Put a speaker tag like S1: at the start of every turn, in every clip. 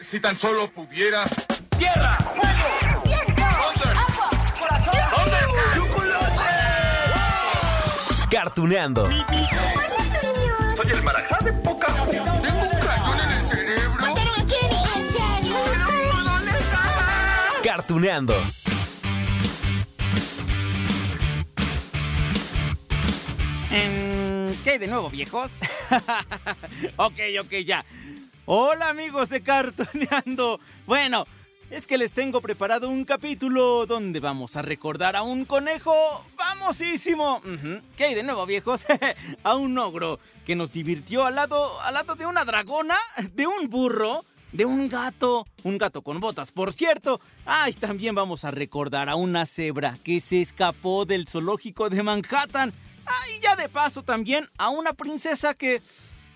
S1: Si tan solo pudiera.
S2: ¡Tierra! ¡Fuego!
S3: ¡Viento! ¡Agua!
S2: ¡Corazón!
S1: ¡Chocolate!
S4: Cartuneando.
S2: Soy el marajá de poca
S1: Tengo un cañón en el cerebro.
S3: ¿Mataron a Kenny? ¿En serio?
S1: ¿Dónde está?
S4: Cartuneando.
S5: Em, ¿Qué hay de nuevo, viejos? ok, ok, ya. Hola, amigos de Cartoneando. Bueno, es que les tengo preparado un capítulo donde vamos a recordar a un conejo famosísimo. ¿Qué hay de nuevo, viejos? a un ogro que nos divirtió al lado, al lado de una dragona, de un burro, de un gato, un gato con botas, por cierto. Ay, también vamos a recordar a una cebra que se escapó del zoológico de Manhattan. Ah, y ya de paso también a una princesa que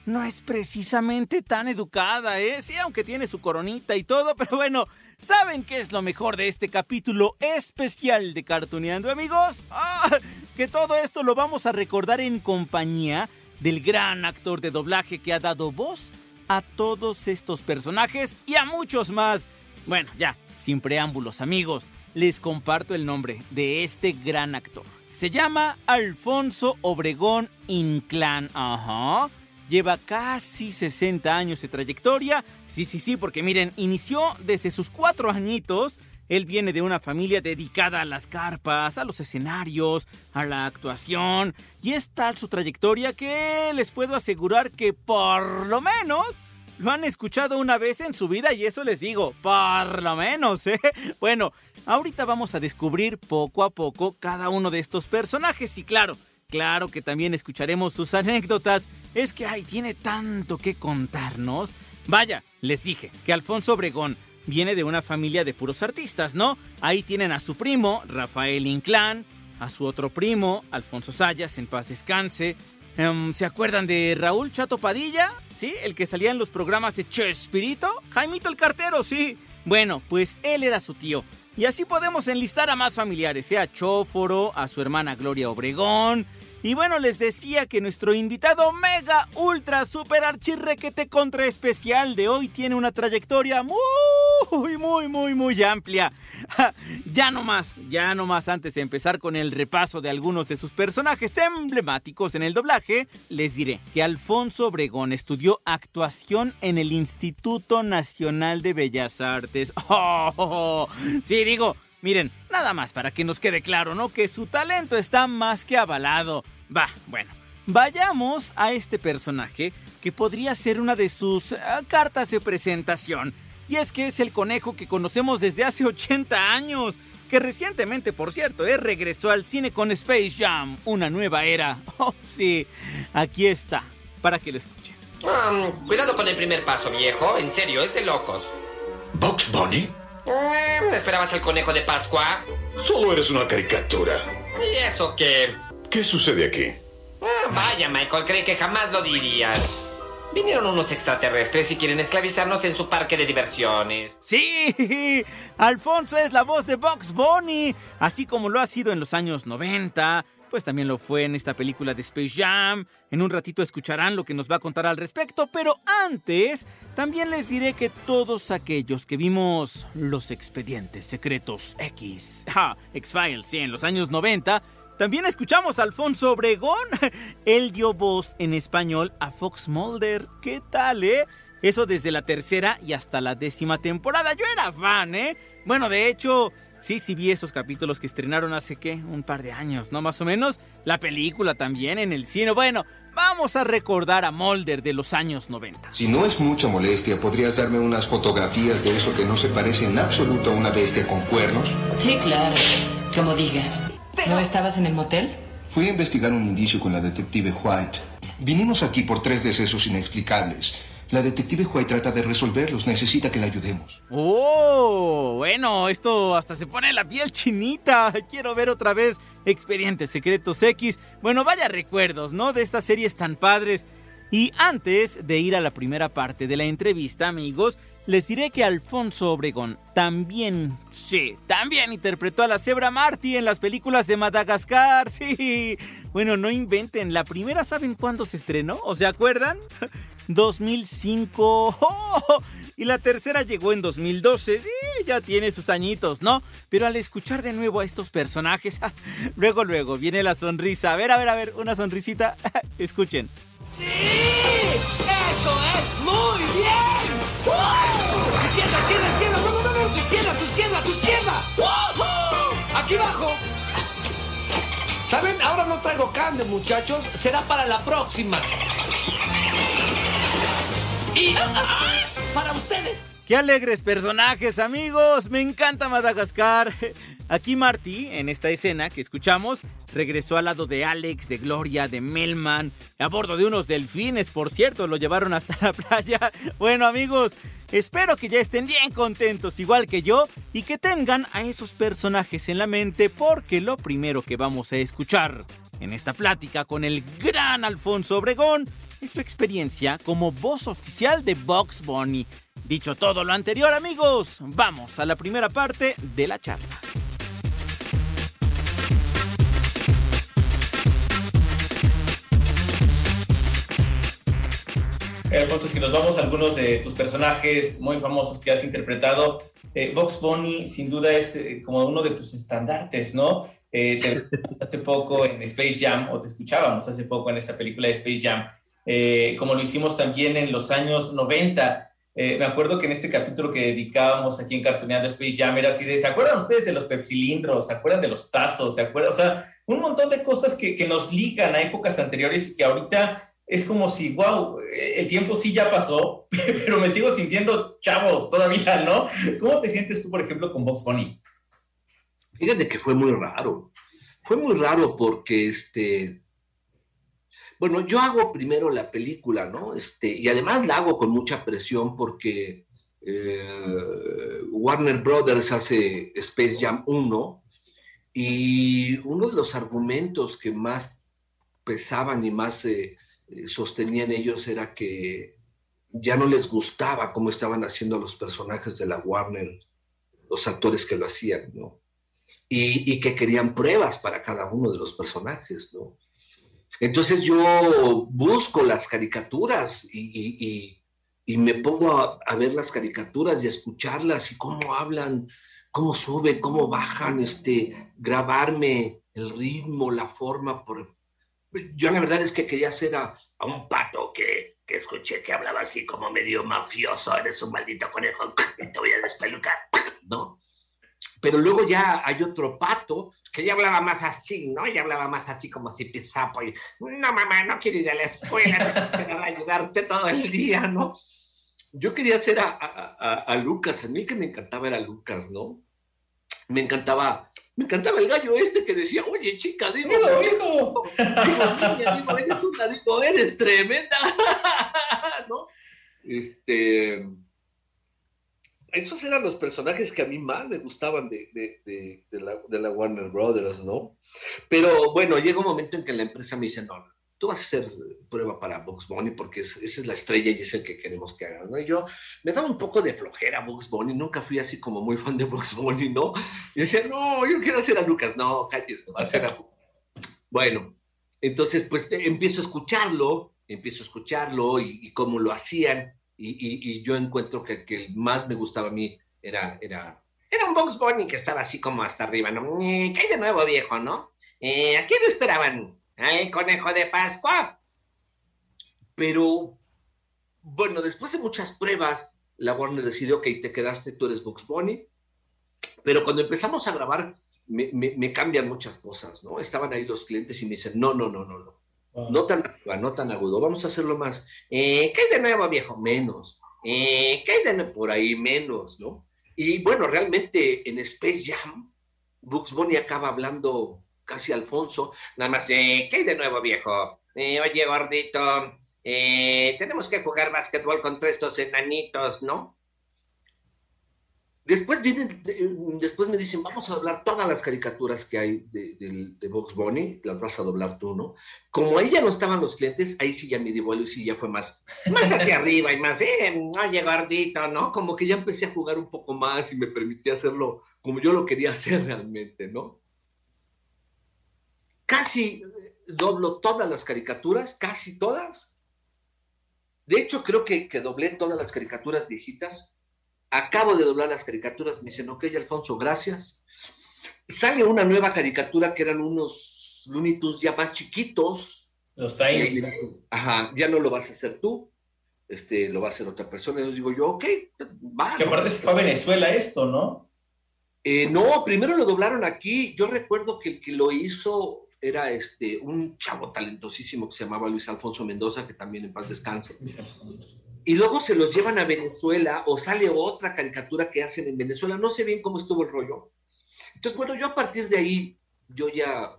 S5: no es precisamente tan educada, ¿eh? Sí, aunque tiene su coronita y todo, pero bueno, ¿saben qué es lo mejor de este capítulo especial de Cartuneando, amigos? Ah, que todo esto lo vamos a recordar en compañía del gran actor de doblaje que ha dado voz a todos estos personajes y a muchos más. Bueno, ya, sin preámbulos, amigos, les comparto el nombre de este gran actor. Se llama Alfonso Obregón Inclán. Ajá. Lleva casi 60 años de trayectoria. Sí, sí, sí, porque miren, inició desde sus cuatro añitos. Él viene de una familia dedicada a las carpas, a los escenarios, a la actuación. Y es tal su trayectoria que les puedo asegurar que por lo menos lo han escuchado una vez en su vida y eso les digo, por lo menos, ¿eh? Bueno, ahorita vamos a descubrir poco a poco cada uno de estos personajes y claro, claro que también escucharemos sus anécdotas. Es que, ay, tiene tanto que contarnos. Vaya, les dije que Alfonso Obregón viene de una familia de puros artistas, ¿no? Ahí tienen a su primo, Rafael Inclán, a su otro primo, Alfonso Sayas, en paz descanse, Em, ¿Se acuerdan de Raúl Chato Padilla? ¿Sí? El que salía en los programas de Chespirito. Jaimito el cartero, sí. Bueno, pues él era su tío. Y así podemos enlistar a más familiares, sea Chóforo, a su hermana Gloria Obregón. Y bueno, les decía que nuestro invitado mega, ultra, super archirrequete contra especial de hoy tiene una trayectoria muy, muy, muy, muy amplia. ya no más, ya no más antes de empezar con el repaso de algunos de sus personajes emblemáticos en el doblaje, les diré que Alfonso Obregón estudió actuación en el Instituto Nacional de Bellas Artes. Oh, sí, digo, Miren, nada más para que nos quede claro, ¿no? Que su talento está más que avalado. Va, bueno, vayamos a este personaje que podría ser una de sus uh, cartas de presentación. Y es que es el conejo que conocemos desde hace 80 años. Que recientemente, por cierto, eh, regresó al cine con Space Jam, una nueva era. Oh, sí, aquí está, para que lo escuchen.
S6: Um, cuidado con el primer paso, viejo. En serio, es de locos.
S7: ¿Box Bunny?
S6: Mm, ¿Esperabas el conejo de Pascua?
S7: Solo eres una caricatura.
S6: ¿Y eso qué?
S7: ¿Qué sucede aquí?
S6: Ah, vaya, Michael, creí que jamás lo dirías. Vinieron unos extraterrestres y quieren esclavizarnos en su parque de diversiones.
S5: Sí, Alfonso es la voz de Box Bunny, así como lo ha sido en los años 90, pues también lo fue en esta película de Space Jam. En un ratito escucharán lo que nos va a contar al respecto, pero antes también les diré que todos aquellos que vimos los expedientes secretos X, ja, X-Files, sí, en los años 90, también escuchamos a Alfonso Obregón. Él dio voz en español a Fox Mulder. ¿Qué tal, eh? Eso desde la tercera y hasta la décima temporada. Yo era fan, ¿eh? Bueno, de hecho, sí, sí vi esos capítulos que estrenaron hace, ¿qué? Un par de años, ¿no? Más o menos. La película también en el cine. Bueno, vamos a recordar a Mulder de los años 90.
S8: Si no es mucha molestia, ¿podrías darme unas fotografías de eso que no se parece en absoluto a una bestia con cuernos?
S9: Sí, claro. Como digas. ¿No estabas en el motel?
S8: Fui a investigar un indicio con la detective White. Vinimos aquí por tres decesos inexplicables. La detective White trata de resolverlos. Necesita que la ayudemos.
S5: ¡Oh! Bueno, esto hasta se pone la piel chinita. Quiero ver otra vez Expedientes Secretos X. Bueno, vaya recuerdos, ¿no? De estas series tan padres. Y antes de ir a la primera parte de la entrevista, amigos, les diré que Alfonso Obregón también, sí, también interpretó a la cebra Marty en las películas de Madagascar, sí. Bueno, no inventen, la primera, ¿saben cuándo se estrenó? ¿O se acuerdan? 2005. ¡Oh! Y la tercera llegó en 2012. Sí, ya tiene sus añitos, ¿no? Pero al escuchar de nuevo a estos personajes, luego, luego viene la sonrisa. A ver, a ver, a ver, una sonrisita. Escuchen.
S4: ¡Sí! ¡Eso es! ¡Muy bien! ¡Izquierda, izquierda, izquierda! ¡No, no, no! no! ¡Tu izquierda, tu izquierda, tu izquierda! ¡Uh! ¡Aquí abajo! ¿Saben? Ahora no traigo cable, muchachos. Será para la próxima. Para ustedes.
S5: ¡Qué alegres personajes, amigos! Me encanta Madagascar. Aquí Marty, en esta escena que escuchamos, regresó al lado de Alex, de Gloria, de Melman, a bordo de unos delfines, por cierto, lo llevaron hasta la playa. Bueno, amigos, espero que ya estén bien contentos, igual que yo, y que tengan a esos personajes en la mente, porque lo primero que vamos a escuchar en esta plática con el gran Alfonso Obregón es su experiencia como voz oficial de Box Bunny. Dicho todo lo anterior, amigos, vamos a la primera parte de la charla.
S10: Alfonso, si nos vamos a algunos de tus personajes muy famosos que has interpretado, eh, Box Bunny sin duda es eh, como uno de tus estandartes, ¿no? Eh, te hace poco en Space Jam, o te escuchábamos hace poco en esa película de Space Jam, eh, como lo hicimos también en los años 90. Eh, me acuerdo que en este capítulo que dedicábamos aquí en Cartoneando Space Jam era así de, ¿se acuerdan ustedes de los pepsilindros? ¿Se acuerdan de los tazos? ¿Se acuerdan? O sea, un montón de cosas que, que nos ligan a épocas anteriores y que ahorita es como si, wow, el tiempo sí ya pasó, pero me sigo sintiendo chavo todavía, ¿no? ¿Cómo te sientes tú, por ejemplo, con Box Bunny?
S11: Fíjate que fue muy raro. Fue muy raro porque, este, bueno, yo hago primero la película, ¿no? Este, y además la hago con mucha presión porque eh, Warner Brothers hace Space Jam 1 y uno de los argumentos que más pesaban y más eh, sostenían ellos era que ya no les gustaba cómo estaban haciendo los personajes de la Warner, los actores que lo hacían, ¿no? Y, y, que querían pruebas para cada uno de los personajes, ¿no? Entonces yo busco las caricaturas y, y, me pongo a, ver las caricaturas y a escucharlas y cómo hablan, cómo suben, cómo bajan, este, grabarme el ritmo, la forma. Yo la verdad es que quería a, a un pato que, que, escuché que hablaba así como medio mafioso, eres un maldito conejo, te voy a despelucar, ¿no? Pero luego ya hay otro pato que ya hablaba más así, ¿no? Ya hablaba más así como si pisapo y, no mamá, no quiero ir a la escuela, quiero ayudarte todo el día, ¿no? Yo quería hacer a, a, a, Lucas, a mí que me encantaba era Lucas, ¿no? Me encantaba, me encantaba el gallo este que decía, oye chica, digo,
S10: digo, digo,
S11: digo, eres una, digo, eres tremenda, ¿no? Este esos eran los personajes que a mí más me gustaban de, de, de, la, de la Warner Brothers, ¿no? Pero bueno, llega un momento en que la empresa me dice, no, tú vas a hacer prueba para Bugs Bunny porque es, esa es la estrella y es el que queremos que hagas, ¿no? Y yo me daba un poco de flojera Bugs Bunny, nunca fui así como muy fan de Bugs Bunny, ¿no? Y decía, no, yo quiero hacer a Lucas, no, cállate, va a hacer a... Bueno, entonces pues empiezo a escucharlo, empiezo a escucharlo y cómo lo hacían y, yo encuentro que, que el más me gustaba a mí era, era, era un Box Bunny que estaba así como hasta arriba, ¿no? ¿Qué hay de nuevo, viejo, no? Eh, ¿A quién esperaban? ¿Al conejo de Pascua? Pero, bueno, después de muchas pruebas, la Warner decidió, ok, te quedaste, tú eres Box Bunny. Pero cuando empezamos a grabar, me, me cambian muchas cosas, ¿no? Estaban ahí los clientes y me dicen, no, no, no, no, no. No tan no tan agudo. Vamos a hacerlo más. Eh, ¿Qué hay de nuevo, viejo? Menos. Eh, ¿Qué hay de nuevo por ahí? Menos, ¿no? Y bueno, realmente en Space Jam, Bugs Bunny acaba hablando casi Alfonso. Nada más, eh, ¿qué hay de nuevo, viejo? Eh, oye, gordito, eh, tenemos que jugar básquetbol contra estos enanitos, ¿no? Después vienen, después me dicen, vamos a doblar todas las caricaturas que hay de, de, de Bunny, las vas a doblar tú, ¿no? Como ahí ya no estaban los clientes, ahí sí ya mi vuelo y sí ya fue más, más hacia arriba y más, eh, oye, gordito, ¿no? Como que ya empecé a jugar un poco más y me permitía hacerlo como yo lo quería hacer realmente, ¿no? Casi doblo todas las caricaturas, casi todas, De hecho, creo que, que doblé todas las caricaturas viejitas. Acabo de doblar las caricaturas. Me dicen, ok, Alfonso, gracias. Sale una nueva caricatura que eran unos Tunes ya más chiquitos.
S10: Los Tiny.
S11: Ajá, ya no lo vas a hacer tú. Este, lo va a hacer otra persona. Y yo digo yo, ok, va.
S10: Que aparte se fue a Venezuela esto, ¿no?
S11: Eh, no, primero lo doblaron aquí. Yo recuerdo que el que lo hizo era este, un chavo talentosísimo que se llamaba Luis Alfonso Mendoza, que también en paz descanse. Y luego se los llevan a Venezuela o sale otra caricatura que hacen en Venezuela. No sé bien cómo estuvo el rollo. Entonces, bueno, yo a partir de ahí, yo ya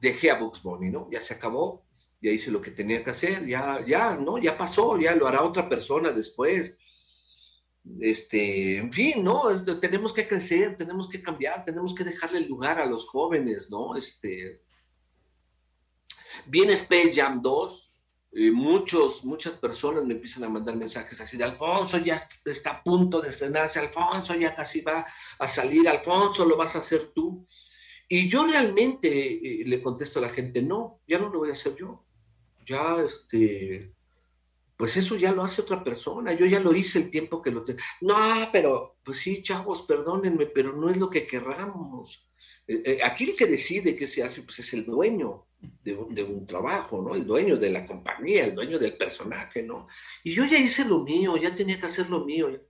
S11: dejé a Bugs Bunny, ¿no? Ya se acabó, ya hice lo que tenía que hacer, ya, ya, ¿no? Ya pasó, ya lo hará otra persona después. Este, en fin, ¿no? Tenemos que crecer, tenemos que cambiar, tenemos que dejarle el lugar a los jóvenes, ¿no? Este, viene Space Jam 2, eh, muchos, muchas personas me empiezan a mandar mensajes así de Alfonso ya está a punto de estrenarse, Alfonso ya casi va a salir, Alfonso lo vas a hacer tú. Y yo realmente eh, le contesto a la gente, no, ya no lo voy a hacer yo. Ya, este, pues eso ya lo hace otra persona, yo ya lo hice el tiempo que lo tengo. No, pero, pues sí, chavos, perdónenme, pero no es lo que querramos. Eh, eh, aquí el que decide qué se hace, pues es el dueño de un, de un trabajo, ¿no? El dueño de la compañía, el dueño del personaje, ¿no? Y yo ya hice lo mío, ya tenía que hacer lo mío.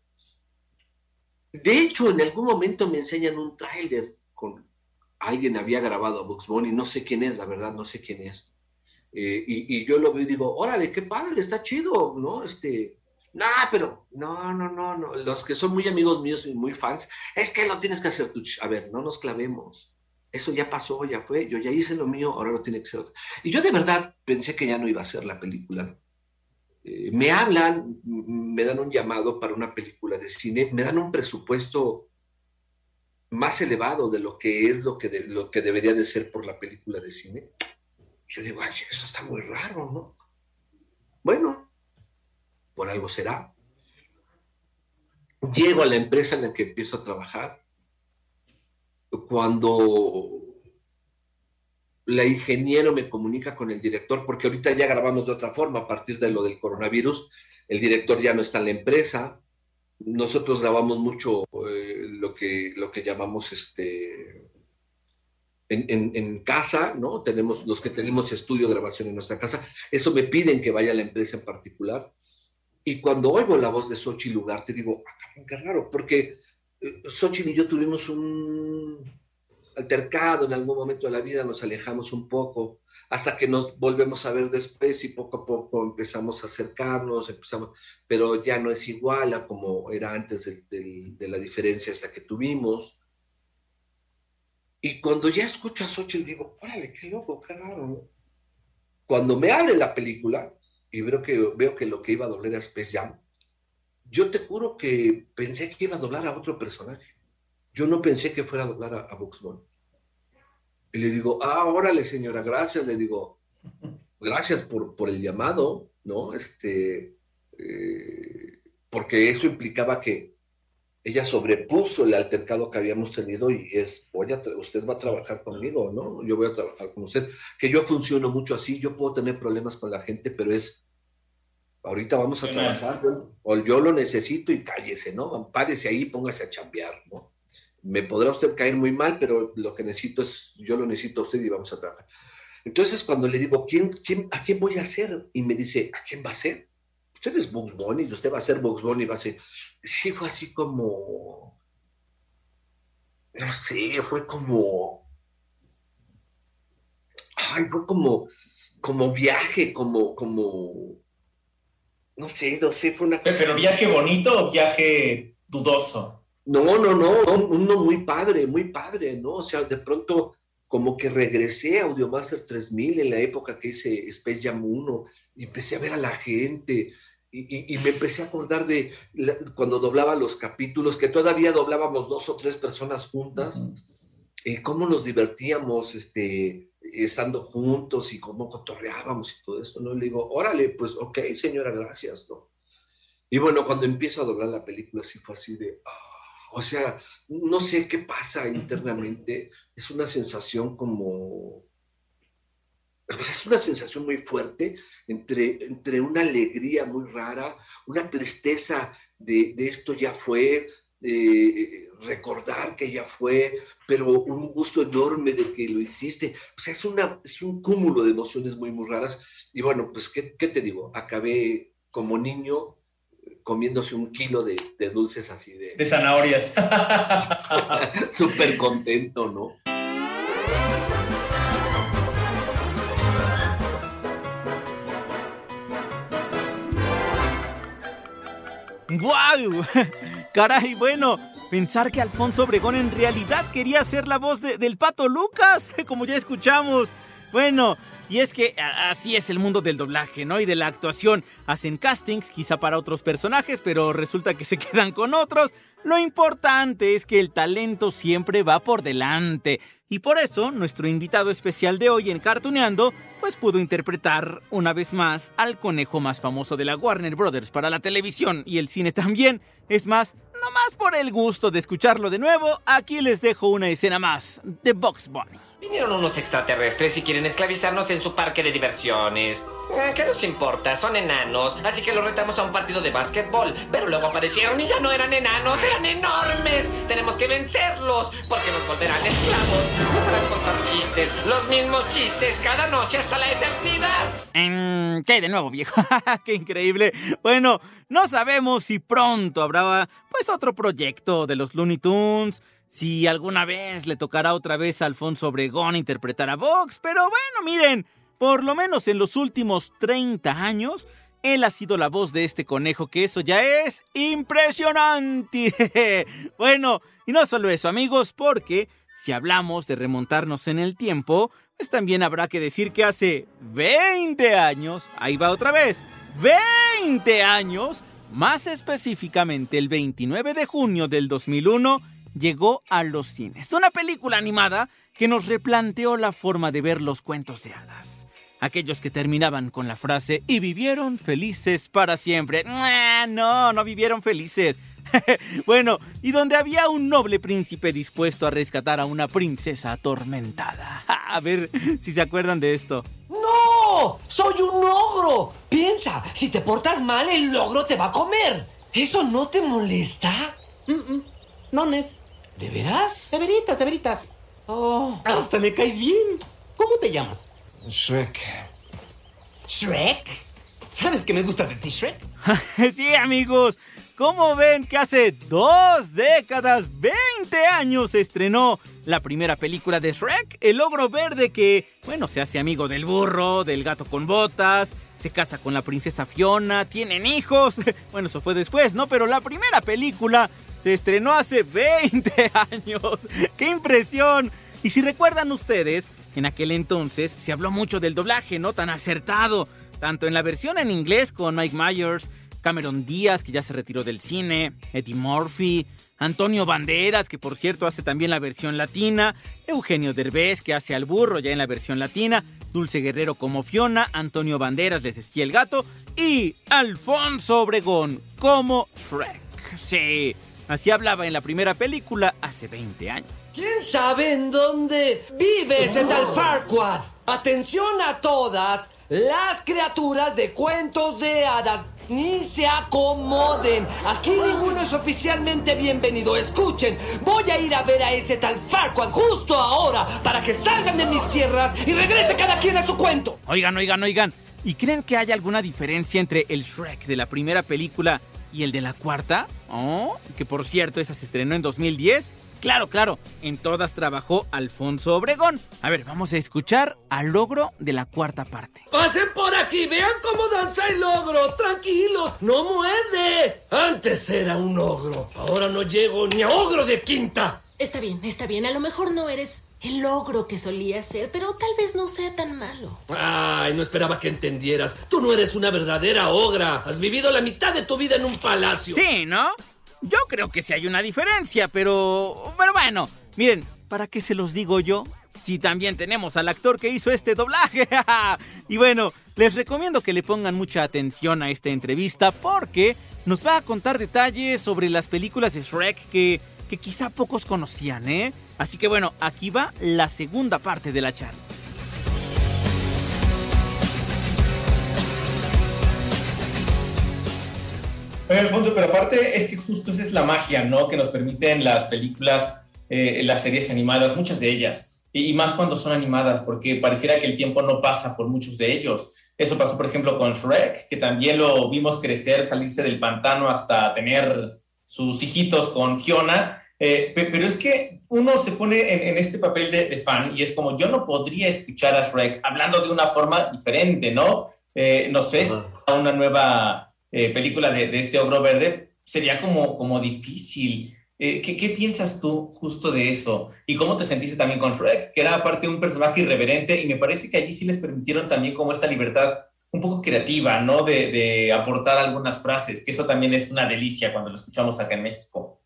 S11: De hecho, en algún momento me enseñan un tráiler con alguien había grabado a Bugs Bunny, no sé quién es, la verdad, no sé quién es. Eh, y, y, yo lo veo y digo, órale, qué padre, está chido, ¿no? Este, no, pero, no, no, no, no, los que son muy amigos míos y muy fans, es que lo tienes que hacer tú, a ver, no nos clavemos, eso ya pasó, ya fue, yo ya hice lo mío, ahora lo tiene que ser otro. Y yo de verdad pensé que ya no iba a ser la película. Eh, me hablan, me dan un llamado para una película de cine, me dan un presupuesto más elevado de lo que es lo que, lo que debería de ser por la película de cine. Yo digo, ay, eso está muy raro, ¿no? Bueno, por algo será. Llego a la empresa en la que empiezo a trabajar. Cuando la ingeniero me comunica con el director, porque ahorita ya grabamos de otra forma, a partir de lo del coronavirus, el director ya no está en la empresa, nosotros grabamos mucho eh, lo, que, lo que llamamos este, en, en, en, casa, ¿no? Tenemos los que tenemos estudio de grabación en nuestra casa, eso me piden que vaya a la empresa en particular. Y cuando oigo la voz de Xochitl Ugarte, digo, ah, qué raro, porque eh, Xochitl y yo tuvimos un altercado en algún momento de la vida, nos alejamos un poco, hasta que nos volvemos a ver después y poco a poco empezamos a acercarnos, empezamos, pero ya no es igual a como era antes de, de, de la diferencia hasta que tuvimos. Y cuando ya escucho a Xochitl digo, órale, qué loco, qué raro. Cuando me abre la película y veo que, veo que lo que iba a doblar era Space Jam, yo te juro que pensé que iba a doblar a otro personaje. Yo no pensé que fuera a doblar a, a Bugs Bunny. Y le digo, ah, órale, señora, gracias. Le digo, gracias por, por el llamado, ¿no? Este, eh, porque eso implicaba que ella sobrepuso el altercado que habíamos tenido y es, oye, usted va a trabajar conmigo, ¿no? Yo voy a trabajar con usted. Que yo funciono mucho así, yo puedo tener problemas con la gente, pero es, ahorita vamos a trabajar, ¿no? o yo lo necesito y cállese, ¿no? Párese ahí, póngase a chambear, ¿no? me podrá usted caer muy mal, pero lo que necesito es, yo lo necesito a usted y vamos a trabajar. Entonces, cuando le digo, ¿quién, quién, ¿a quién voy a hacer? Y me dice, ¿a quién va a ser? Usted es Bugs Bunny, y usted va a ser Bugs Bunny, va a ser... Sí, fue así como... No sé, fue como... Ay, fue como, como viaje, como, como... No sé, no sé, fue una
S10: cosa... ¿Pero viaje bonito o viaje dudoso?
S11: No, no, no, uno muy padre, muy padre, ¿no? O sea, de pronto como que regresé a Audiomaster 3000 en la época que hice Space Jam 1 y empecé a ver a la gente y, y, y me empecé a acordar de la, cuando doblaba los capítulos, que todavía doblábamos dos o tres personas juntas, uh -huh. y cómo nos divertíamos este, estando juntos y cómo cotorreábamos y todo esto, ¿no? Le digo, órale, pues ok, señora, gracias, ¿no? Y bueno, cuando empiezo a doblar la película, sí fue así de... Oh, o sea, no sé qué pasa internamente, es una sensación como, es una sensación muy fuerte entre, entre una alegría muy rara, una tristeza de, de esto ya fue, de recordar que ya fue, pero un gusto enorme de que lo hiciste. O sea, es, una, es un cúmulo de emociones muy, muy raras. Y bueno, pues, ¿qué, qué te digo? Acabé como niño comiéndose un kilo de, de dulces así de...
S10: De zanahorias.
S11: Súper contento, ¿no?
S5: ¡Guau! Caray, bueno, pensar que Alfonso Obregón en realidad quería ser la voz de- del pato Lucas, como ya escuchamos. Bueno, y es que así es el mundo del doblaje, ¿no? Y de la actuación. Hacen castings, quizá para otros personajes, pero resulta que se quedan con otros. Lo importante es que el talento siempre va por delante. Y por eso, nuestro invitado especial de hoy en Cartuneando, pues pudo interpretar una vez más al conejo más famoso de la Warner Brothers para la televisión y el cine también. Es más, no más por el gusto de escucharlo de nuevo, aquí les dejo una escena más de Box Bunny.
S6: Vinieron unos extraterrestres y quieren esclavizarnos en su parque de diversiones. Eh, ¿Qué nos importa? Son enanos, así que los retamos a un partido de básquetbol. Pero luego aparecieron y ya no eran enanos, eran enormes. Tenemos que vencerlos, porque nos volverán esclavos. Nos harán contar chistes, los mismos chistes cada noche hasta la eternidad.
S5: Mm, ¿Qué de nuevo, viejo? ¡Qué increíble! Bueno, no sabemos si pronto habrá pues otro proyecto de los Looney Tunes, si alguna vez le tocará otra vez a Alfonso Obregón interpretar a Vox, pero bueno, miren, por lo menos en los últimos 30 años, él ha sido la voz de este conejo, que eso ya es impresionante. bueno, y no solo eso, amigos, porque si hablamos de remontarnos en el tiempo, pues también habrá que decir que hace 20 años, ahí va otra vez, 20 años, más específicamente el 29 de junio del 2001, llegó a los cines. Una película animada que nos replanteó la forma de ver los cuentos de hadas. Aquellos que terminaban con la frase y vivieron felices para siempre. No, no vivieron felices. bueno, y donde había un noble príncipe dispuesto a rescatar a una princesa atormentada. A ver si se acuerdan de esto.
S4: ¡No! ¡Soy un ogro! Piensa, si te portas mal, el ogro te va a comer. ¿Eso no te molesta?
S12: Nones.
S4: ¿De veras?
S12: De veritas, de veritas. Oh, hasta me caes bien. ¿Cómo te llamas?
S8: Shrek.
S12: ¿Shrek? ¿Sabes que me gusta de ti, Shrek?
S5: sí, amigos. ¿Cómo ven que hace dos décadas, 20 años, se estrenó la primera película de Shrek? El ogro verde que, bueno, se hace amigo del burro, del gato con botas, se casa con la princesa Fiona, tienen hijos. Bueno, eso fue después, ¿no? Pero la primera película se estrenó hace 20 años. ¡Qué impresión! Y si recuerdan ustedes, en aquel entonces se habló mucho del doblaje, ¿no? Tan acertado. Tanto en la versión en inglés con Mike Myers, Cameron Díaz, que ya se retiró del cine, Eddie Murphy, Antonio Banderas, que por cierto hace también la versión latina, Eugenio Derbez, que hace al burro ya en la versión latina, Dulce Guerrero como Fiona, Antonio Banderas les decía el gato, y Alfonso Obregón como Shrek. Sí, así hablaba en la primera película hace 20 años.
S4: ¿Quién sabe en dónde vive ese tal Farquaad? Atención a todas las criaturas de cuentos de hadas. Ni se acomoden. Aquí ninguno es oficialmente bienvenido. Escuchen, voy a ir a ver a ese tal Farquaad justo ahora para que salgan de mis tierras y regrese cada quien a su cuento.
S5: Oigan, oigan, oigan. ¿Y creen que hay alguna diferencia entre el Shrek de la primera película y el de la cuarta? Oh, que por cierto, esa se estrenó en 2010. Claro, claro, en todas trabajó Alfonso Obregón. A ver, vamos a escuchar al logro de la cuarta parte.
S4: Pasen por aquí, vean cómo danza el ogro. Tranquilos, no muerde. Antes era un ogro, ahora no llego ni a ogro de quinta.
S13: Está bien, está bien. A lo mejor no eres el logro que solía ser, pero tal vez no sea tan malo.
S4: Ay, no esperaba que entendieras. Tú no eres una verdadera ogra. Has vivido la mitad de tu vida en un palacio.
S5: Sí, ¿no? Yo creo que sí hay una diferencia, pero... Pero bueno, miren, ¿para qué se los digo yo? Si también tenemos al actor que hizo este doblaje. y bueno, les recomiendo que le pongan mucha atención a esta entrevista porque nos va a contar detalles sobre las películas de Shrek que, que quizá pocos conocían, ¿eh? Así que bueno, aquí va la segunda parte de la charla.
S10: Oye, Alfonso, pero aparte es que justo esa es la magia, ¿no? Que nos permiten las películas, eh, las series animadas, muchas de ellas, y, y, más cuando son animadas, porque pareciera que el tiempo no pasa por muchos de ellos. Eso pasó, por ejemplo, con Shrek, que también lo vimos crecer, salirse del pantano hasta tener sus hijitos con Fiona. Eh, pe- pero es que uno se pone en, en este papel de, de fan y es como yo no podría escuchar a Shrek hablando de una forma diferente, ¿no? Eh, no sé, si una nueva eh, película de, de este ogro verde sería como, como difícil. ¿qué, qué piensas tú justo de eso? ¿Y cómo te sentiste también con Shrek? Que era aparte un personaje irreverente y me parece que allí sí les permitieron también como esta libertad un poco creativa, ¿no? De, aportar algunas frases, que eso también es una delicia cuando lo escuchamos acá en México.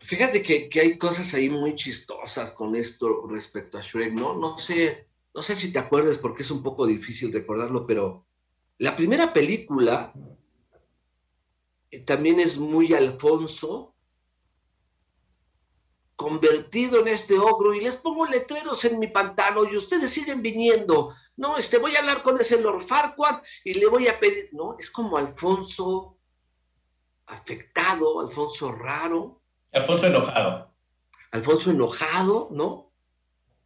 S11: Fíjate que, que hay cosas ahí muy chistosas con esto respecto a Shrek, ¿no? No sé, no sé si te acuerdas porque es un poco difícil recordarlo, pero la primera película eh, también es muy Alfonso convertido en este ogro y les pongo letreros en mi pantano y ustedes siguen viniendo. No, este voy a hablar con ese Lord Farquaad y le voy a pedir, no, es como Alfonso afectado, Alfonso raro.
S10: Alfonso enojado.
S11: Alfonso enojado, ¿no?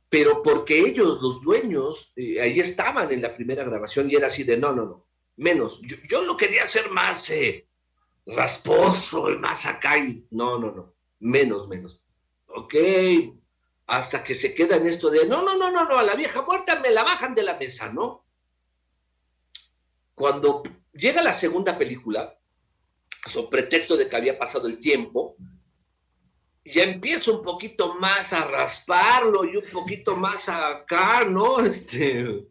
S11: Pero porque ellos, los dueños, eh, ahí estaban en la primera grabación y era así de, no, no, no, menos. Yo, yo lo quería hacer más eh, rasposo y más acá y no, no, no, menos, menos. Ok, hasta que se queda en esto de, no, no, no, no, no, a la vieja muerta me la bajan de la mesa, ¿no? Cuando llega la segunda película, sobre pretexto de que había pasado el tiempo, ya empiezo un poquito más a rasparlo y un poquito más a acá, ¿no? Este.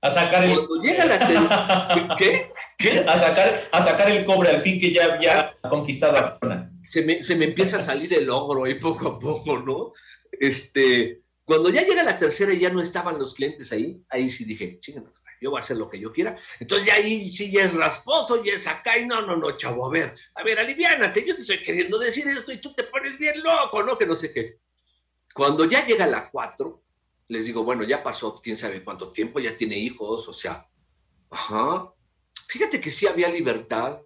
S10: A sacar el.
S11: Cuando llega la. ¿Qué? ¿Qué?
S10: A sacar, a sacar el cobre al fin que ya había conquistado a Fiona.
S11: Se me, se me empieza a salir el ogro ahí poco a poco, ¿no? Este. Cuando ya llega la tercera y ya no estaban los clientes ahí, ahí sí dije, chingados, yo voy a hacer lo que yo quiera. Entonces ya ahí sí ya es rasposo, ya es acá, y no, no, no, chavo, a ver, a ver, aliviánate, yo te estoy queriendo decir esto y tú te pones bien loco, ¿no? Que no sé qué. Cuando ya llega la cuatro, les digo, bueno, ya pasó quién sabe cuánto tiempo, ya tiene hijos, o sea, ajá. Fíjate que sí había libertad,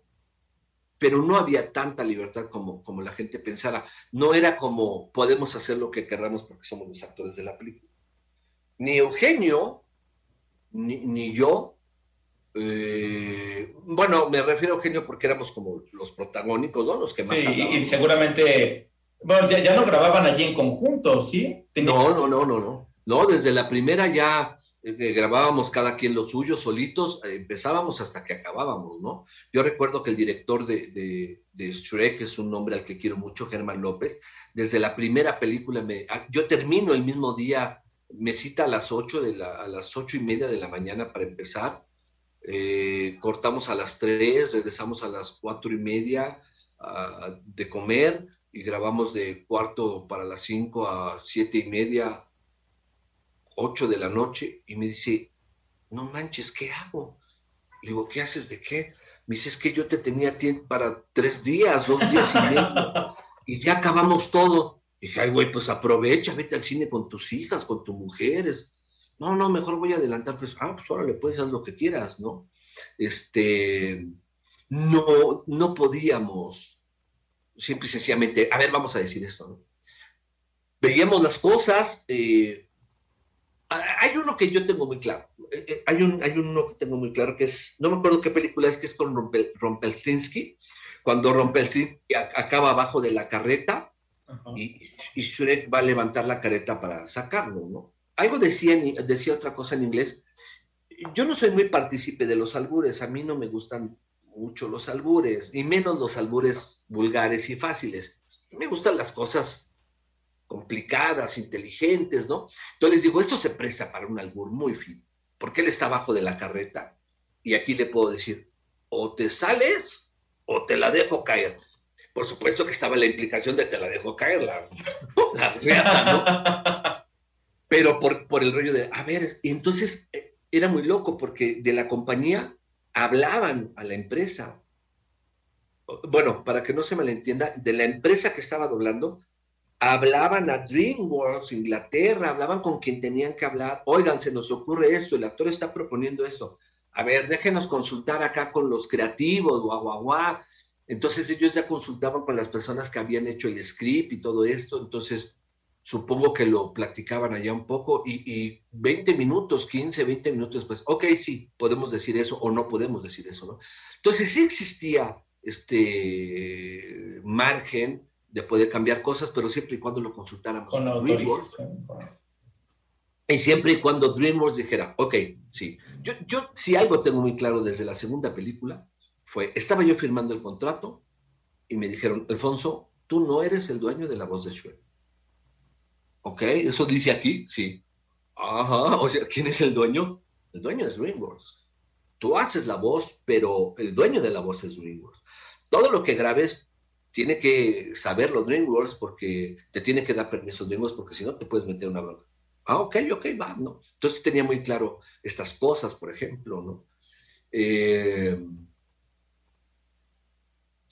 S11: pero no había tanta libertad como, como la gente pensara. No era como podemos hacer lo que querramos porque somos los actores de la película. Ni Eugenio, ni, ni yo, eh, bueno, me refiero a Eugenio porque éramos como los protagónicos, ¿no? Los que más
S10: Sí,
S11: hablaban.
S10: y seguramente. Bueno, ya, ya no grababan allí en conjunto, ¿sí? Tenía-
S11: No, no, no, no, no. No, desde la primera ya eh, grabábamos cada quien lo suyo, solitos, eh, empezábamos hasta que acabábamos, ¿no? Yo recuerdo que el director de, de, de Shrek es un hombre al que quiero mucho, Germán López. Desde la primera película, me, ah, yo termino el mismo día, me cita a las ocho de la, a las ocho y media de la mañana para empezar. Eh, cortamos a las tres, regresamos a las cuatro y media ah, de comer y grabamos de cuarto para las cinco a siete y media, ocho de la noche, y me dice, no manches, ¿qué hago? Le digo, ¿qué haces de qué? Me dice, es que yo te tenía tiempo para tres días, dos días y medio, y ya acabamos todo. dije, ay, güey, pues aprovecha, vete al cine con tus hijas, con tus mujeres. No, no, mejor voy a adelantar, pues, ah, pues órale, puedes hacer lo que quieras, ¿no? Este, no, no podíamos, simple y sencillamente, a ver, vamos a decir esto, ¿no? Veíamos las cosas, eh, hay uno que yo tengo muy claro. Eh, eh, Hay, un, hay uno que tengo muy claro que es, no me acuerdo qué película es, que es con Rompel, Rompelstinsky, cuando Rompelstinsky acaba abajo de la carreta y, y Shrek va a levantar la careta para sacarlo, ¿no? Algo decía, decía otra cosa en inglés. Yo no soy muy partícipe de los albures, a mí no me gustan mucho los albures, y menos los albures vulgares y fáciles. Me gustan las cosas complicadas, inteligentes, ¿no? Entonces digo, esto se presta para un albur muy fino, porque él está abajo de la carreta y aquí le puedo decir, o te sales o te la dejo caer. Por supuesto que estaba la implicación de te la dejo caer, la, la ¿no? Pero por, por el rollo de, a ver, entonces eh, era muy loco porque de la compañía hablaban a la empresa. Bueno, para que no se malentienda, de la empresa que estaba doblando, hablaban a DreamWorks, Inglaterra, hablaban con quien tenían que hablar. Oigan, se nos ocurre esto, el actor está proponiendo eso. a ver, déjenos consultar acá con los creativos, guau, guau, guau. Entonces ellos ya consultaban con las personas que habían hecho el script y todo esto, entonces supongo que lo platicaban allá un poco y, y 20 minutos, 15, 20 minutos después, ok, sí, podemos decir eso o no podemos decir eso, ¿no? Entonces sí existía este margen de poder cambiar cosas, pero siempre y cuando lo consultáramos
S10: Con
S11: con DreamWorks. Y siempre y cuando DreamWorks dijera, ok, sí. Yo, yo, si algo tengo muy claro desde la segunda película, fue, estaba yo firmando el contrato y me dijeron, Alfonso, tú no eres el dueño de la voz de Shrek. Ok, eso dice aquí, sí. Ajá, o sea, ¿quién es el dueño? El dueño es DreamWorks. Tú haces la voz, pero el dueño de la voz es DreamWorks. Todo lo que grabes tiene que saberlo DreamWorks porque te tiene que dar permiso DreamWorks porque si no te puedes meter una bronca. Ah, ok, ok, va, ¿no? Entonces tenía muy claro estas cosas, por ejemplo, ¿no? Eh,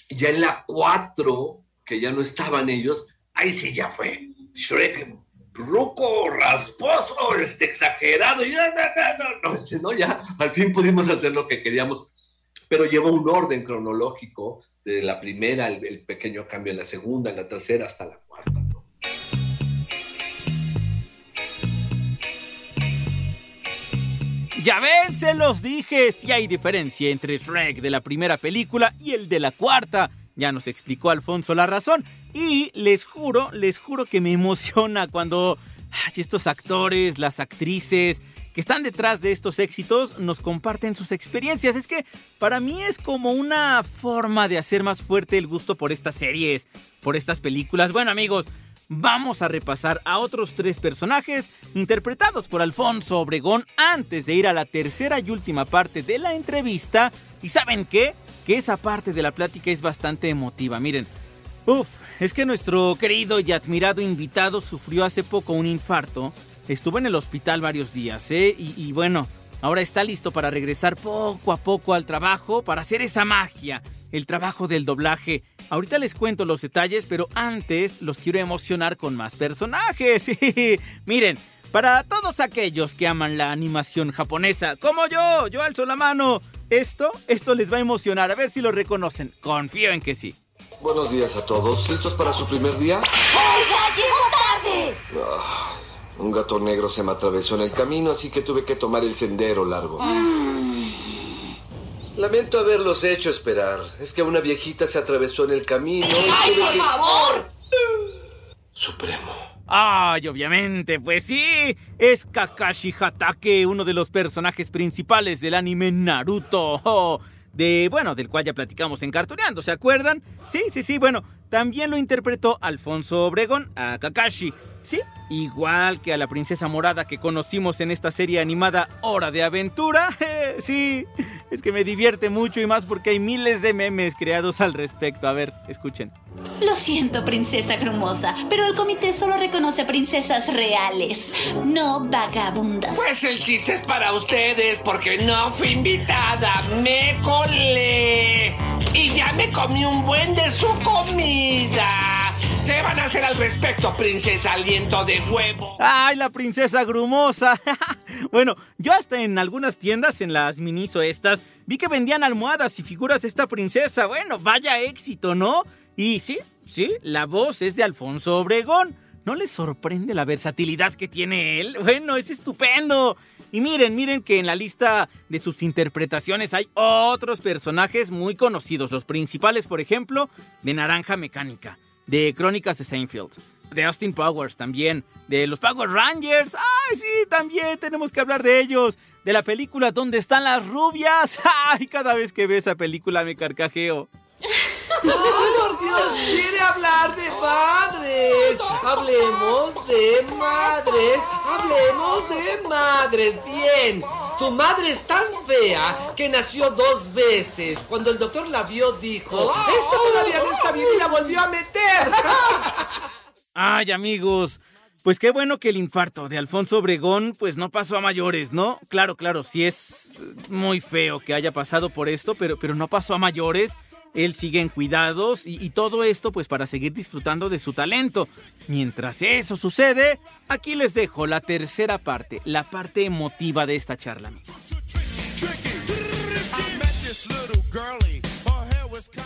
S11: ya en la 4, que ya no estaban ellos, ahí sí ya fue Shrek, ruco, rasposo, este, exagerado, ya, no, no, no, no, este, no, ya al fin pudimos hacer lo que queríamos, pero llevó un orden cronológico de la primera, el, el pequeño cambio en la segunda, en la tercera, hasta la cuarta.
S5: Ya ven, se los dije, si hay diferencia entre Shrek de la primera película y el de la cuarta. Ya nos explicó Alfonso la razón. Y les juro, les juro que me emociona cuando ay, estos actores, las actrices que están detrás de estos éxitos nos comparten sus experiencias. Es que para mí es como una forma de hacer más fuerte el gusto por estas series, por estas películas. Bueno amigos, vamos a repasar a otros tres personajes interpretados por Alfonso Obregón antes de ir a la tercera y última parte de la entrevista. ¿Y saben qué? Que esa parte de la plática es bastante emotiva. Miren, uff, es que nuestro querido y admirado invitado sufrió hace poco un infarto. Estuvo en el hospital varios días, ¿eh? Y, y bueno, ahora está listo para regresar poco a poco al trabajo, para hacer esa magia, el trabajo del doblaje. Ahorita les cuento los detalles, pero antes los quiero emocionar con más personajes. Miren, para todos aquellos que aman la animación japonesa, como yo, yo alzo la mano. Esto, esto les va a emocionar, a ver si lo reconocen. Confío en que sí.
S14: Buenos días a todos. ¿Listos para su primer día?
S3: ¡Oiga, llegó tarde!
S14: Ah, un gato negro se me atravesó en el camino, así que tuve que tomar el sendero largo. Lamento haberlos hecho esperar. Es que una viejita se atravesó en el camino. y
S4: ¡Ay,
S14: tuve
S4: por
S14: que-
S4: favor!
S14: Supremo.
S5: Ay, obviamente, pues sí, es Kakashi Hatake, uno de los personajes principales del anime Naruto. oh, de, bueno, del cual ya platicamos en Cartoneando, ¿se acuerdan? Sí, sí, sí, bueno, también lo interpretó Alfonso Obregón a Kakashi. Sí, igual que a la princesa morada que conocimos en esta serie animada Hora de Aventura. Sí, es que me divierte mucho y más porque hay miles de memes creados al respecto. A ver, escuchen.
S15: Lo siento, princesa grumosa, pero el comité solo reconoce a princesas reales, no vagabundas.
S4: Pues el chiste es para ustedes, porque no fui invitada, me colé. Y ya me comí un buen de su comida. ¿Qué van a hacer al respecto, princesa aliento de
S5: ¡Ay, la princesa grumosa! bueno, yo hasta en algunas tiendas, en las miniso estas, vi que vendían almohadas y figuras de esta princesa. Bueno, vaya éxito, ¿no? Y sí, sí, la voz es de Alfonso Obregón. ¿No les sorprende la versatilidad que tiene él? Bueno, es estupendo. Y miren, miren que en la lista de sus interpretaciones hay otros personajes muy conocidos. Los principales, por ejemplo, de Naranja Mecánica, de Crónicas de Seinfeld, de Austin Powers también, de los Power Rangers. ¡Ay, sí! También tenemos que hablar de ellos. De la película ¿Dónde están las rubias? ¡Ay! Cada vez que veo esa película me carcajeo.
S4: ¡Ay, por Dios! ¡Quiere hablar de madres! ¡Hablemos de madres! ¡Hablemos de madres! ¡Bien! Tu madre es tan fea que nació dos veces. Cuando el doctor la vio, dijo: Esto todavía no está bien y la volvió a meter.
S5: Ay, amigos. Pues qué bueno que el infarto de Alfonso Obregón pues no pasó a mayores, ¿no? Claro, claro, sí es muy feo que haya pasado por esto, pero, pero no pasó a mayores. Él sigue en cuidados y, y todo esto pues para seguir disfrutando de su talento. Mientras eso sucede, aquí les dejo la tercera parte, la parte emotiva de esta charla, amigos.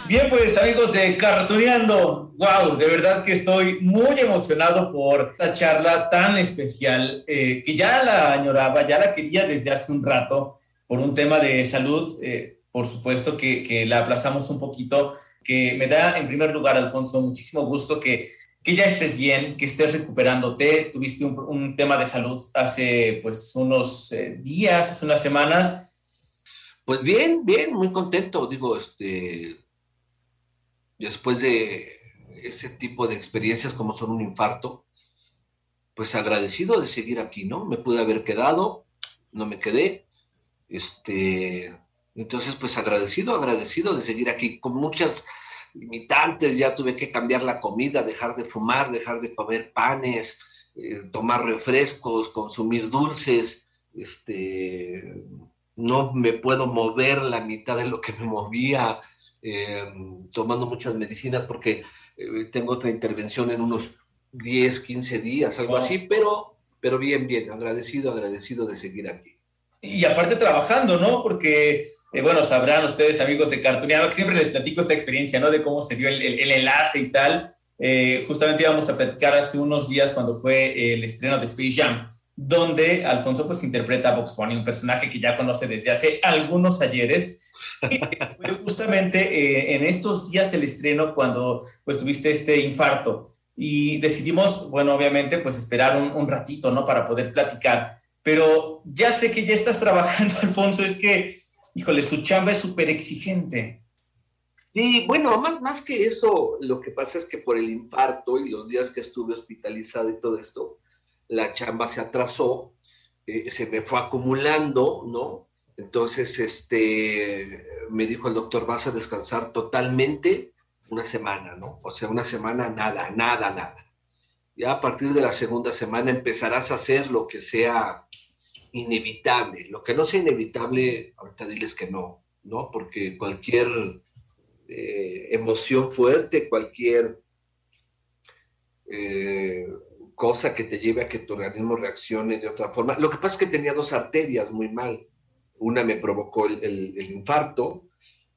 S10: Bien, pues amigos de Cartoneando, wow, de verdad que estoy muy emocionado por esta charla tan especial eh, que ya la añoraba, ya la quería desde hace un rato por un tema de salud, eh, por supuesto que, que, la aplazamos un poquito, que me da en primer lugar, Alfonso, muchísimo gusto que, que ya estés bien, que estés recuperándote, tuviste un, un tema de salud hace pues unos eh, días, hace unas semanas.
S11: Pues bien, bien, muy contento, digo, este después de ese tipo de experiencias como son un infarto, pues agradecido de seguir aquí, ¿no? Me pude haber quedado, no me quedé, este, entonces pues agradecido, agradecido de seguir aquí con muchas limitantes, ya tuve que cambiar la comida, dejar de fumar, dejar de comer panes, eh, tomar refrescos, consumir dulces, este, no me puedo mover la mitad de lo que me movía, eh, tomando muchas medicinas porque eh, tengo otra intervención en unos 10, 15 días, algo así, pero, pero bien, bien, agradecido, agradecido de seguir aquí.
S10: Y aparte trabajando, ¿no? Porque, eh, bueno, sabrán ustedes, amigos de Cartooneano, que siempre les platico esta experiencia, ¿no? De cómo se dio el, el, el enlace y tal. Eh, justamente íbamos a platicar hace unos días cuando fue el estreno de Space Jam, donde Alfonso pues interpreta a Box Bunny, un personaje que ya conoce desde hace algunos ayeres, justamente eh, en estos días del estreno cuando pues tuviste este infarto y decidimos, bueno, obviamente pues esperar un, un, ratito, ¿no? Para poder platicar. Pero ya sé que ya estás trabajando, Alfonso, es que, híjole, su chamba es súper exigente.
S11: Sí, bueno, más, más que eso, lo que pasa es que por el infarto y los días que estuve hospitalizado y todo esto, la chamba se atrasó, eh, se me fue acumulando, ¿no? Entonces, este, me dijo el doctor, vas a descansar totalmente una semana, ¿no? O sea, una semana, nada, nada, nada. Ya a partir de la segunda semana empezarás a hacer lo que sea inevitable. Lo que no sea inevitable, ahorita diles que no, ¿no? Porque cualquier eh, emoción fuerte, cualquier eh, cosa que te lleve a que tu organismo reaccione de otra forma. Lo que pasa es que tenía dos arterias muy mal una me provocó el, infarto,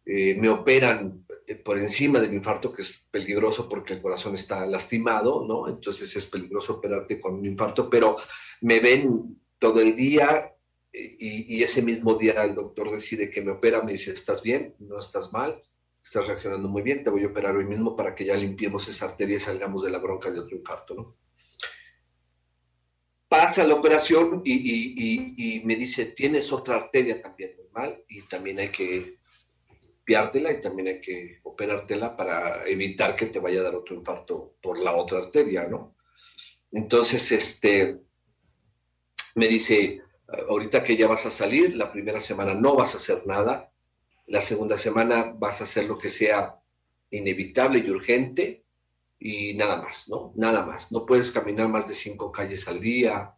S11: eh, me operan por encima del infarto, que es peligroso porque el corazón está lastimado, ¿no? Entonces es peligroso operarte con un infarto, pero me ven todo el día y, y, ese mismo día el doctor decide que me opera, me dice, ¿estás bien? ¿No estás mal? Estás reaccionando muy bien, te voy a operar hoy mismo para que ya limpiemos esa arteria y salgamos de la bronca de otro infarto, ¿no? Pasa la operación y, me dice, tienes otra arteria también normal y también hay que piártela y también hay que operártela para evitar que te vaya a dar otro infarto por la otra arteria, ¿no? Entonces, este, me dice, ahorita que ya vas a salir, la primera semana no vas a hacer nada, la segunda semana vas a hacer lo que sea inevitable y urgente, y nada más, ¿no? Nada más. No puedes caminar más de cinco calles al día,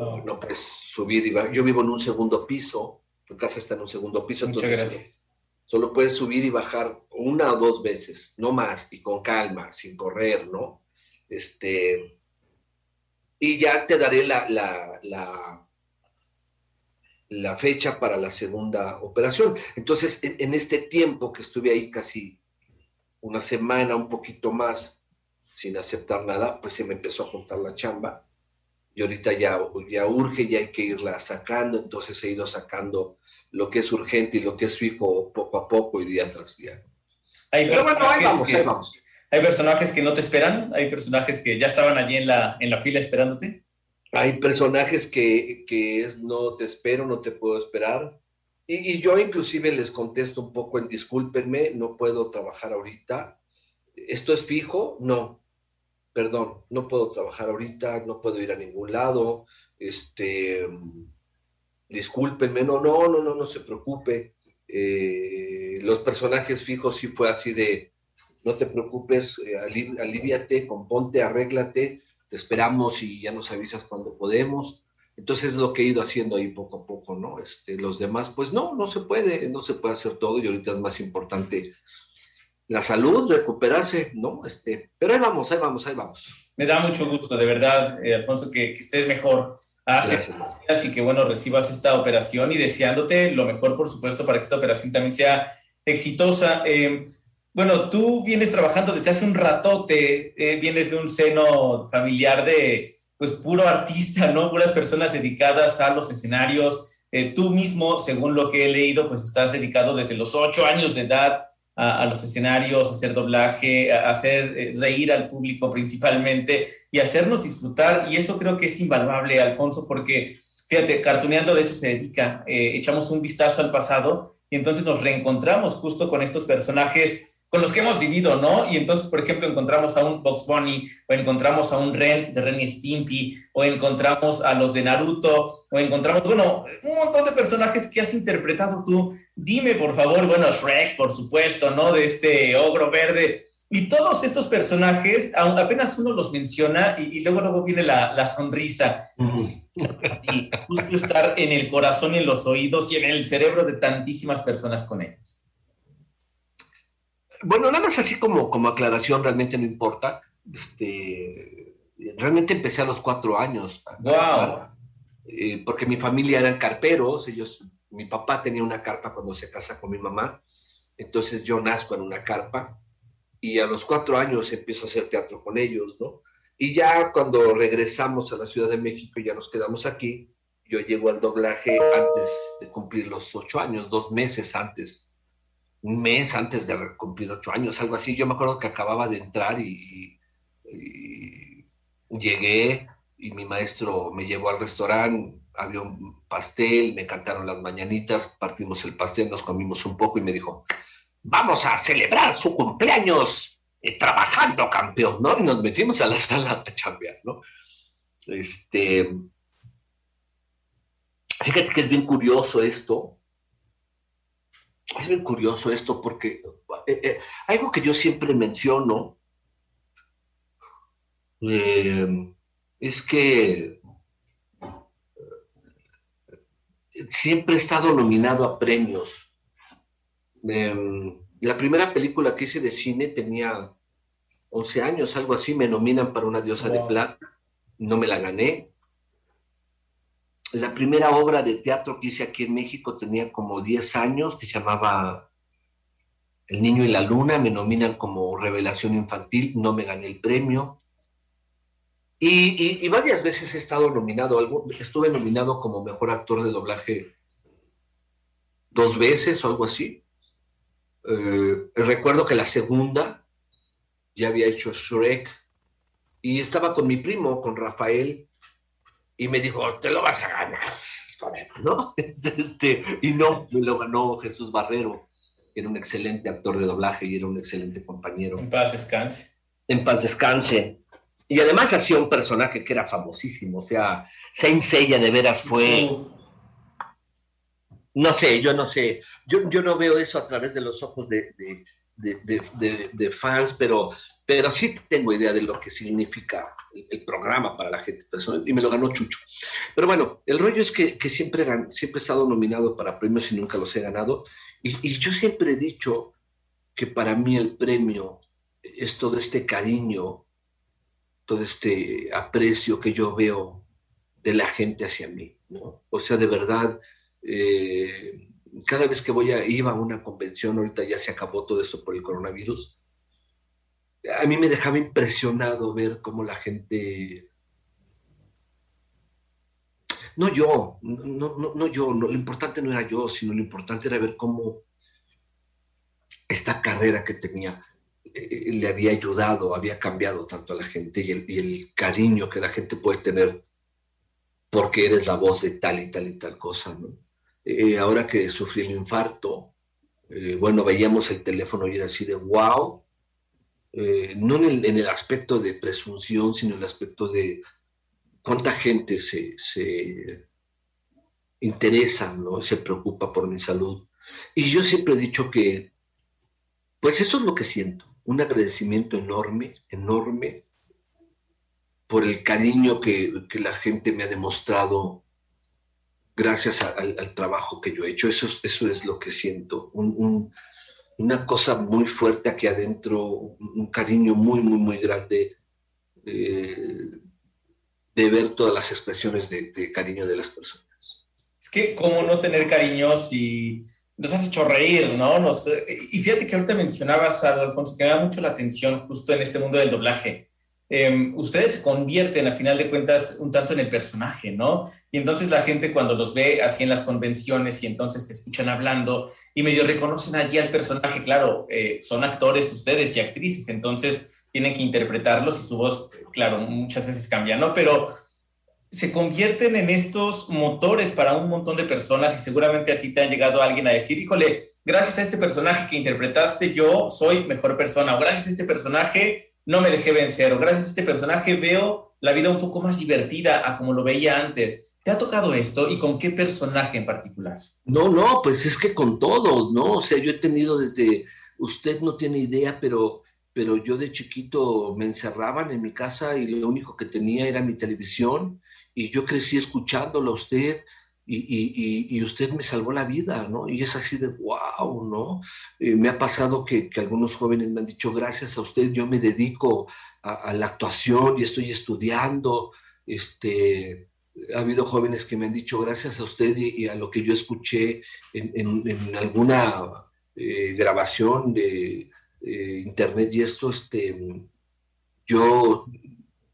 S11: oh. no puedes subir y bajar. Yo vivo en un segundo piso, tu casa está en un segundo piso,
S10: Muchas
S11: entonces
S10: gracias.
S11: solo puedes subir y bajar una o dos veces, no más, y con calma, sin correr, ¿no? Este, y ya te daré la, la, la, la fecha para la segunda operación. Entonces, en, en este tiempo que estuve ahí casi una semana, un poquito más, sin aceptar nada, pues se me empezó a juntar la chamba y ahorita ya, ya urge y hay que irla sacando, entonces he ido sacando lo que es urgente y lo que es fijo poco a poco y día tras día.
S10: Hay
S11: Pero bueno, ahí vamos,
S10: que,
S11: ahí vamos.
S10: Hay personajes que no te esperan, hay personajes que ya estaban allí en la, en la fila esperándote.
S11: Hay personajes que, que es no te espero, no te puedo esperar. Y, y yo inclusive les contesto un poco en discúlpenme, no puedo trabajar ahorita. ¿Esto es fijo? No, perdón, no puedo trabajar ahorita, no puedo ir a ningún lado, este, discúlpenme, no, no, no, no, no se preocupe. Eh, los personajes fijos sí fue así de, no te preocupes, eh, aliv aliviate, componte, arréglate, te esperamos y ya nos avisas cuando podemos. Entonces es lo que he ido haciendo ahí poco a poco, ¿no? Este, los demás, pues no, no se puede, no se puede hacer todo y ahorita es más importante la salud, recuperarse, ¿no? Este, pero ahí vamos, ahí vamos, ahí vamos.
S10: Me da mucho gusto, de verdad, eh, Alfonso, que, que, estés mejor. Hace y que, bueno, recibas esta operación y deseándote lo mejor, por supuesto, para que esta operación también sea exitosa. Eh, bueno, tú vienes trabajando desde hace un ratote, eh, vienes de un seno familiar de, pues, puro artista, ¿no? Puras personas dedicadas a los escenarios. Eh, tú mismo, según lo que he leído, pues estás dedicado desde los ocho años de edad a, los escenarios, hacer doblaje, hacer eh, reír al público principalmente y hacernos disfrutar. Y eso creo que es invaluable, Alfonso, porque fíjate, cartuneando de eso se dedica. Eh, echamos un vistazo al pasado y entonces nos reencontramos justo con estos personajes con los que hemos vivido, ¿no? Y entonces, por ejemplo, encontramos a un Box Bunny, o encontramos a un Ren de Ren y Stimpy, o encontramos a los de Naruto, o encontramos, bueno, un montón de personajes que has interpretado tú. Dime, por favor, bueno, Shrek, por supuesto, ¿no? De este ogro verde. Y todos estos personajes, apenas uno los menciona y, y luego, luego viene la, la sonrisa. y justo estar en el corazón y en los oídos y en el cerebro de tantísimas personas con ellos.
S11: Bueno, nada más así como, como aclaración, realmente no importa. Este, realmente empecé a los cuatro años.
S10: Wow.
S11: Eh, porque mi familia eran carperos, ellos, mi papá tenía una carpa cuando se casa con mi mamá, entonces yo nazco en una carpa y a los cuatro años empiezo a hacer teatro con ellos, ¿no? Y ya cuando regresamos a la Ciudad de México y ya nos quedamos aquí, yo llego al doblaje antes de cumplir los ocho años, dos meses antes un mes antes de cumplir ocho años, algo así. Yo me acuerdo que acababa de entrar y, llegué y mi maestro me llevó al restaurante, había un pastel, me cantaron las mañanitas, partimos el pastel, nos comimos un poco y me dijo, vamos a celebrar su cumpleaños eh, trabajando, campeón, ¿no? Y nos metimos a la sala a chambear, ¿no? Este... Fíjate que es bien curioso esto, es bien curioso esto porque eh, eh, algo que yo siempre menciono eh, es que siempre he estado nominado a premios. Eh, la primera película que hice de cine tenía 11 años, algo así, me nominan para una diosa wow. de plata, no me la gané la primera obra de teatro que hice aquí en México tenía como 10 años, que se llamaba El Niño y la Luna, me nominan como revelación infantil, no me gané el premio. Y, varias veces he estado nominado, estuve nominado como mejor actor de doblaje dos veces o algo así. Eh, recuerdo que la segunda ya había hecho Shrek y estaba con mi primo, con Rafael, y me dijo, te lo vas a ganar, ¿no? Este, y no, me lo ganó Jesús Barrero, era un excelente actor de doblaje y era un excelente compañero.
S10: En paz descanse.
S11: En paz descanse. Y además hacía un personaje que era famosísimo, o sea, Saint Seiya de veras fue... Sí. No sé, yo no sé, yo, yo no veo eso a través de los ojos de, de, de, de, de fans, pero, pero sí tengo idea de lo que significa el, el, programa para la gente personal, y me lo ganó Chucho. Pero bueno, el rollo es que, que siempre, siempre he estado nominado para premios y nunca los he ganado, y, y, yo siempre he dicho que para mí el premio es todo este cariño, todo este aprecio que yo veo de la gente hacia mí, ¿no? O sea, de verdad... Eh, cada vez que voy a, iba a una convención, ahorita ya se acabó todo esto por el coronavirus, a mí me dejaba impresionado ver cómo la gente... No yo, no, no, no yo, lo importante no era yo, sino lo importante era ver cómo esta carrera que tenía eh, le había ayudado, había cambiado tanto a la gente y el, y el cariño que la gente puede tener porque eres la voz de tal y tal y tal cosa, ¿no? Eh, ahora que sufrí el infarto, eh, bueno, veíamos el teléfono y era así de wow, eh, no en el, en el, aspecto de presunción, sino en el aspecto de cuánta gente se, se interesa, ¿no? se preocupa por mi salud. Y yo siempre he dicho que, pues eso es lo que siento, un agradecimiento enorme, enorme, por el cariño que, que la gente me ha demostrado gracias a, al, al, trabajo que yo he hecho. Eso, eso es lo que siento, un, un, una cosa muy fuerte aquí adentro, un cariño muy, muy, muy grande eh, de ver todas las expresiones de, cariño de las personas.
S10: Es que, ¿cómo no tener cariño si nos has hecho reír, ¿no? Nos, y fíjate que ahorita mencionabas algo, Alfonso, que me da mucho la atención justo en este mundo del doblaje. Em, ustedes se convierten a final de cuentas un tanto en el personaje, ¿no? Y entonces la gente cuando los ve así en las convenciones y entonces te escuchan hablando y medio reconocen allí al personaje, claro, eh, son actores ustedes y actrices, entonces tienen que interpretarlos y su voz, claro, muchas veces cambia, ¿no? Pero se convierten en estos motores para un montón de personas y seguramente a ti te ha llegado alguien a decir, híjole, gracias a este personaje que interpretaste yo soy mejor persona o gracias a este personaje no me dejé vencer, gracias a este personaje veo la vida un poco más divertida a como lo veía antes. ¿Te ha tocado esto y con qué personaje en particular?
S11: No, no, pues es que con todos, ¿no? O sea, yo he tenido desde, usted no tiene idea, pero, pero yo de chiquito me encerraban en mi casa y lo único que tenía era mi televisión y yo crecí escuchándolo a usted y, usted me salvó la vida, ¿no? Y es así de wow, ¿no? Eh, me ha pasado que, algunos jóvenes me han dicho, gracias a usted, yo me dedico a, la actuación y estoy estudiando. Este, ha habido jóvenes que me han dicho, gracias a usted y, a lo que yo escuché en, alguna eh, grabación de eh, internet y esto, este, yo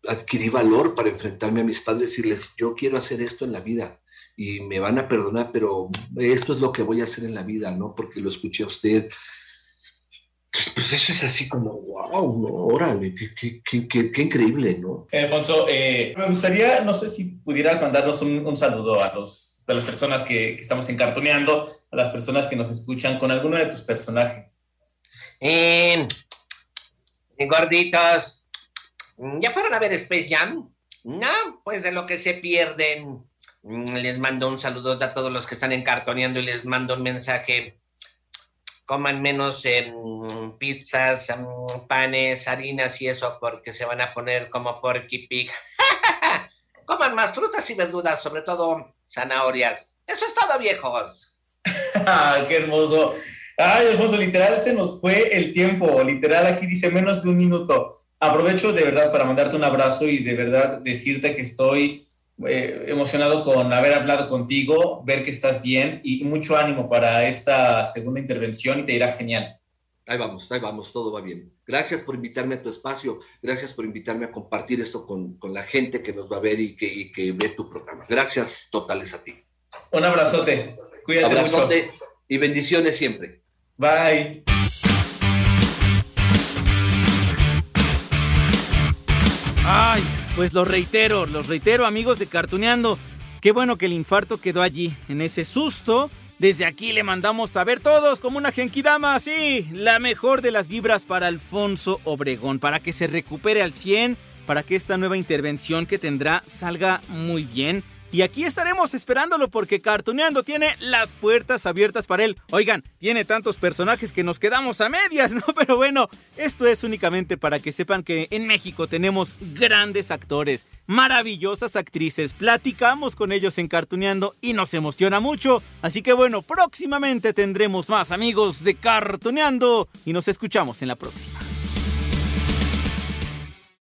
S11: adquirí valor para enfrentarme a mis padres y decirles, yo quiero hacer esto en la vida y me van a perdonar, pero esto es lo que voy a hacer en la vida, ¿no? Porque lo escuché a usted. Pues eso es así como, wow, ¿no? Órale, qué, qué, qué, qué increíble, ¿no?
S10: Alfonso, eh, me gustaría, no sé si pudieras mandarnos un, un saludo a, los, a las personas que, que, estamos encartoneando, a las personas que nos escuchan con alguno de tus personajes.
S6: Eh, gorditos, ¿ya fueron a ver Space Jam? No, pues de lo que se pierden. Mm, les mando un saludo a todos los que están encartoneando y les mando un mensaje. Coman menos em, pizzas, em, panes, harinas y eso porque se van a poner como porky pig. Coman más frutas y verduras, sobre todo zanahorias. Eso es todo, viejos.
S10: ¡Qué hermoso! Ay, hermoso, literal se nos fue el tiempo. Literal, aquí dice menos de un minuto. Aprovecho de verdad para mandarte un abrazo y de verdad decirte que estoy eh, emocionado con haber hablado contigo, ver que estás bien y mucho ánimo para esta segunda intervención y te irá genial.
S11: Ahí vamos, ahí vamos, todo va bien. Gracias por invitarme a tu espacio, gracias por invitarme a compartir esto con, con la gente que nos va a ver y que, y que, ve tu programa. Gracias totales a ti.
S10: Un abrazote, cuídate abrazote
S11: y bendiciones siempre.
S10: Bye.
S5: Ay, pues lo reitero, los reitero amigos de Cartuneando. Qué bueno que el infarto quedó allí, en ese susto. Desde aquí le mandamos a ver todos como una genkidama, sí, la mejor de las vibras para Alfonso Obregón, para que se recupere al 100, para que esta nueva intervención que tendrá salga muy bien y aquí estaremos esperándolo porque Cartuneando tiene las puertas abiertas para él. Oigan, tiene tantos personajes que nos quedamos a medias, ¿no? Pero bueno, esto es únicamente para que sepan que en México tenemos grandes actores, maravillosas actrices. Platicamos con ellos en Cartuneando y nos emociona mucho. Así que bueno, próximamente tendremos más amigos de Cartuneando y nos escuchamos en la próxima.